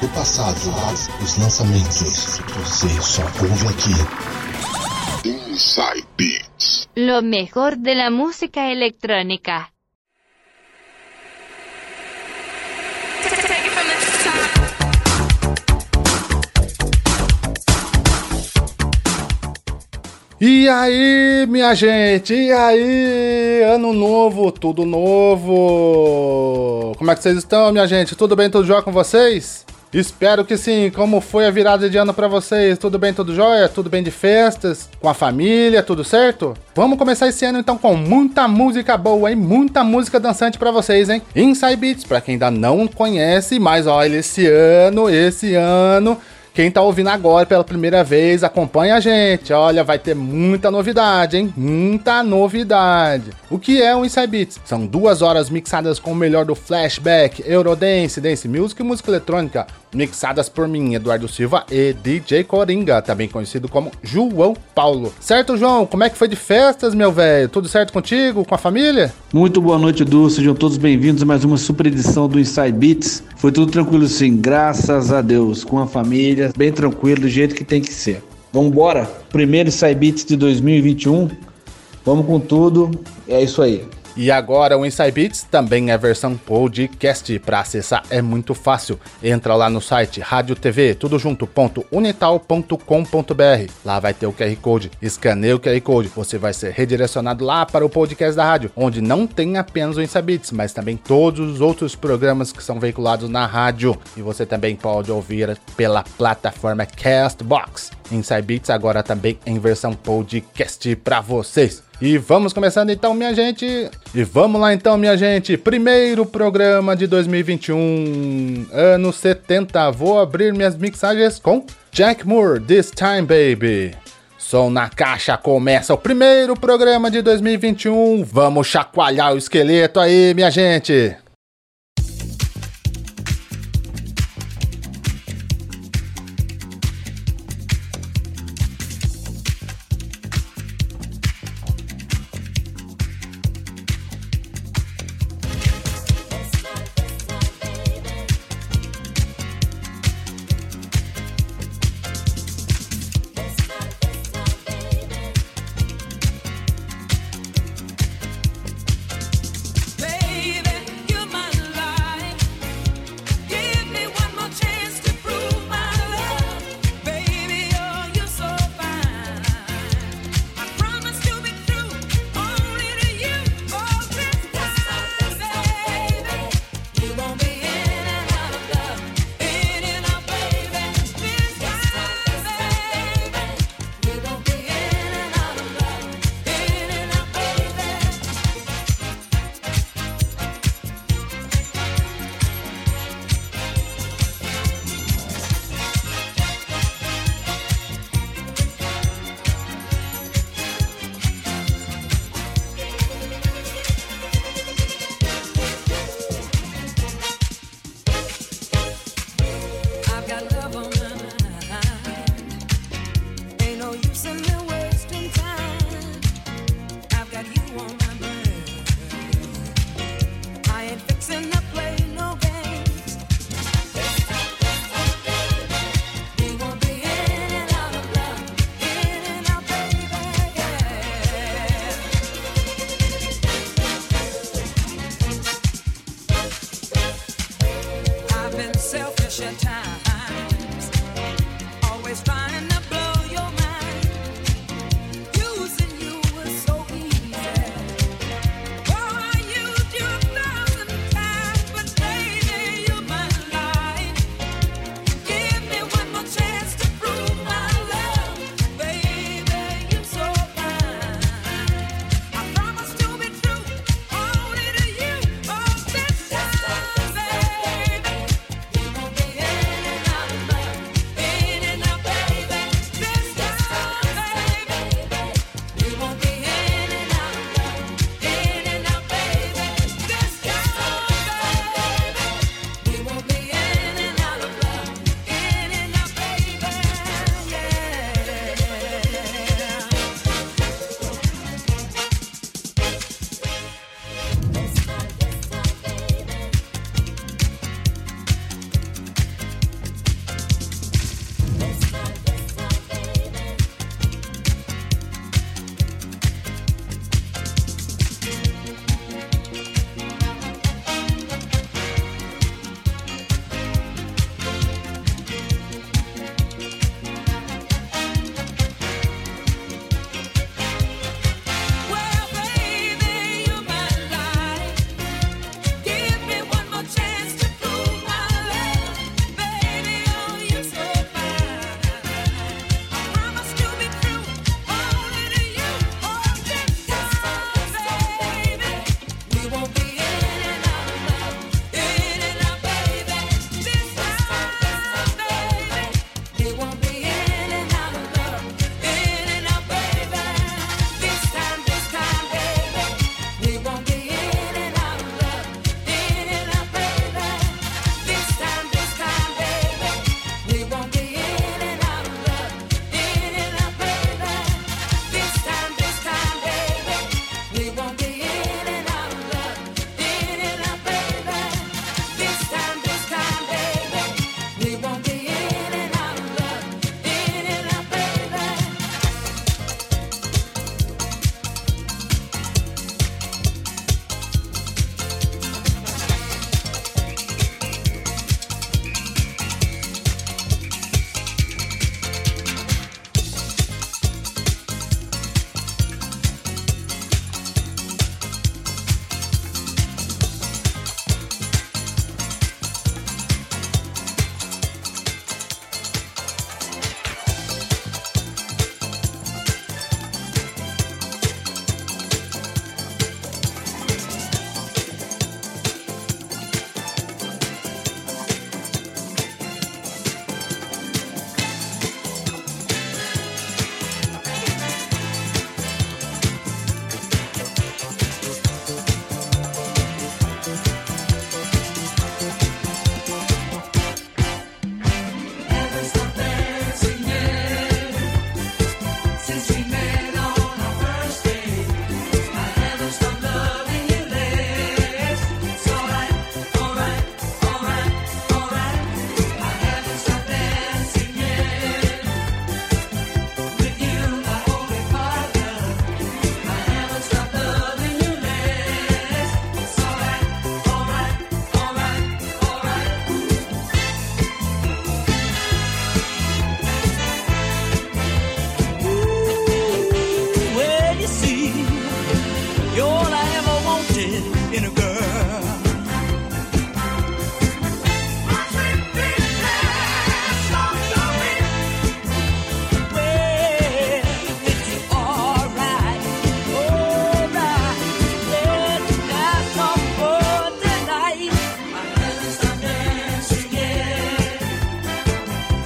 do passado, os lançamentos. Você só ouve aqui. Inside Beats. Lo mejor de la música electrónica. E aí, minha gente? E aí? Ano novo, tudo novo. Como é que vocês estão, minha gente? Tudo bem, tudo jóia com vocês? Espero que sim. Como foi a virada de ano para vocês? Tudo bem, tudo jóia? Tudo bem de festas? Com a família? Tudo certo? Vamos começar esse ano então com muita música boa, hein? Muita música dançante para vocês, hein? Inside Beats, para quem ainda não conhece, mas olha, esse ano, esse ano quem tá ouvindo agora pela primeira vez, acompanha a gente. Olha, vai ter muita novidade, hein? Muita novidade. O que é o Inside Beats? São duas horas mixadas com o melhor do flashback, Eurodance, Dance Music e música eletrônica, mixadas por mim, Eduardo Silva e DJ Coringa, também conhecido como João Paulo. Certo, João? Como é que foi de festas, meu velho? Tudo certo contigo, com a família? Muito boa noite, Edu. Sejam todos bem-vindos a mais uma super edição do Inside Beats. Foi tudo tranquilo sim, graças a Deus, com a família, bem tranquilo, do jeito que tem que ser. Vamos embora? Primeiro Inside Beats de 2021. Vamos com tudo. É isso aí. E agora o Inside Beats também é versão podcast. Para acessar é muito fácil. Entra lá no site Rádio TV, tudo junto, ponto, unital.com.br. Lá vai ter o QR Code. Escaneia o QR Code. Você vai ser redirecionado lá para o podcast da rádio, onde não tem apenas o Inside Beats, mas também todos os outros programas que são veiculados na rádio. E você também pode ouvir pela plataforma Castbox. Inside Beats agora também em versão podcast para vocês. E vamos começando então, minha gente. E vamos lá então, minha gente. Primeiro programa de 2021, anos 70. Vou abrir minhas mixagens com Jack Moore, This Time Baby. Som na caixa começa o primeiro programa de 2021. Vamos chacoalhar o esqueleto aí, minha gente.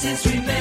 since we met.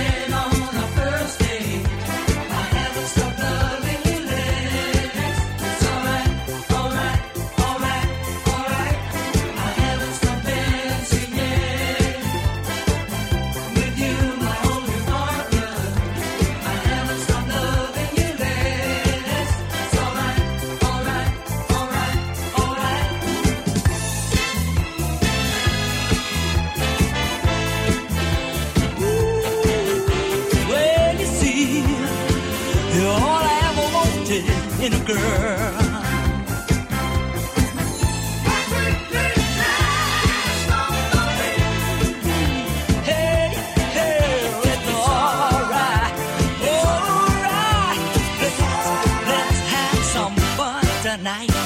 A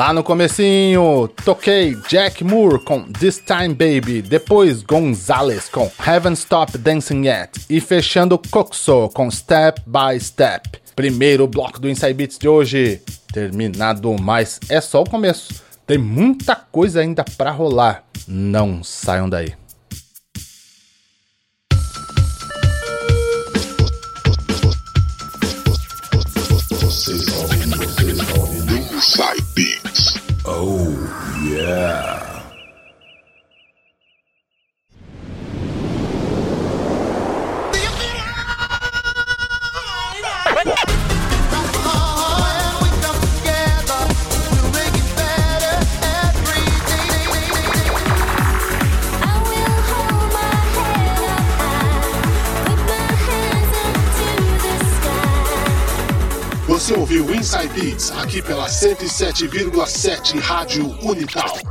Lá no comecinho, toquei Jack Moore com This Time Baby, depois Gonzalez com Haven't Stopped Dancing Yet e fechando Coxo com Step by Step. Primeiro bloco do Inside Beats de hoje terminado, mas é só o começo. Tem muita coisa ainda para rolar. Não saiam daí. Inside Beats. Oh, yeah. Beats aqui pela 107,7 Rádio Unital.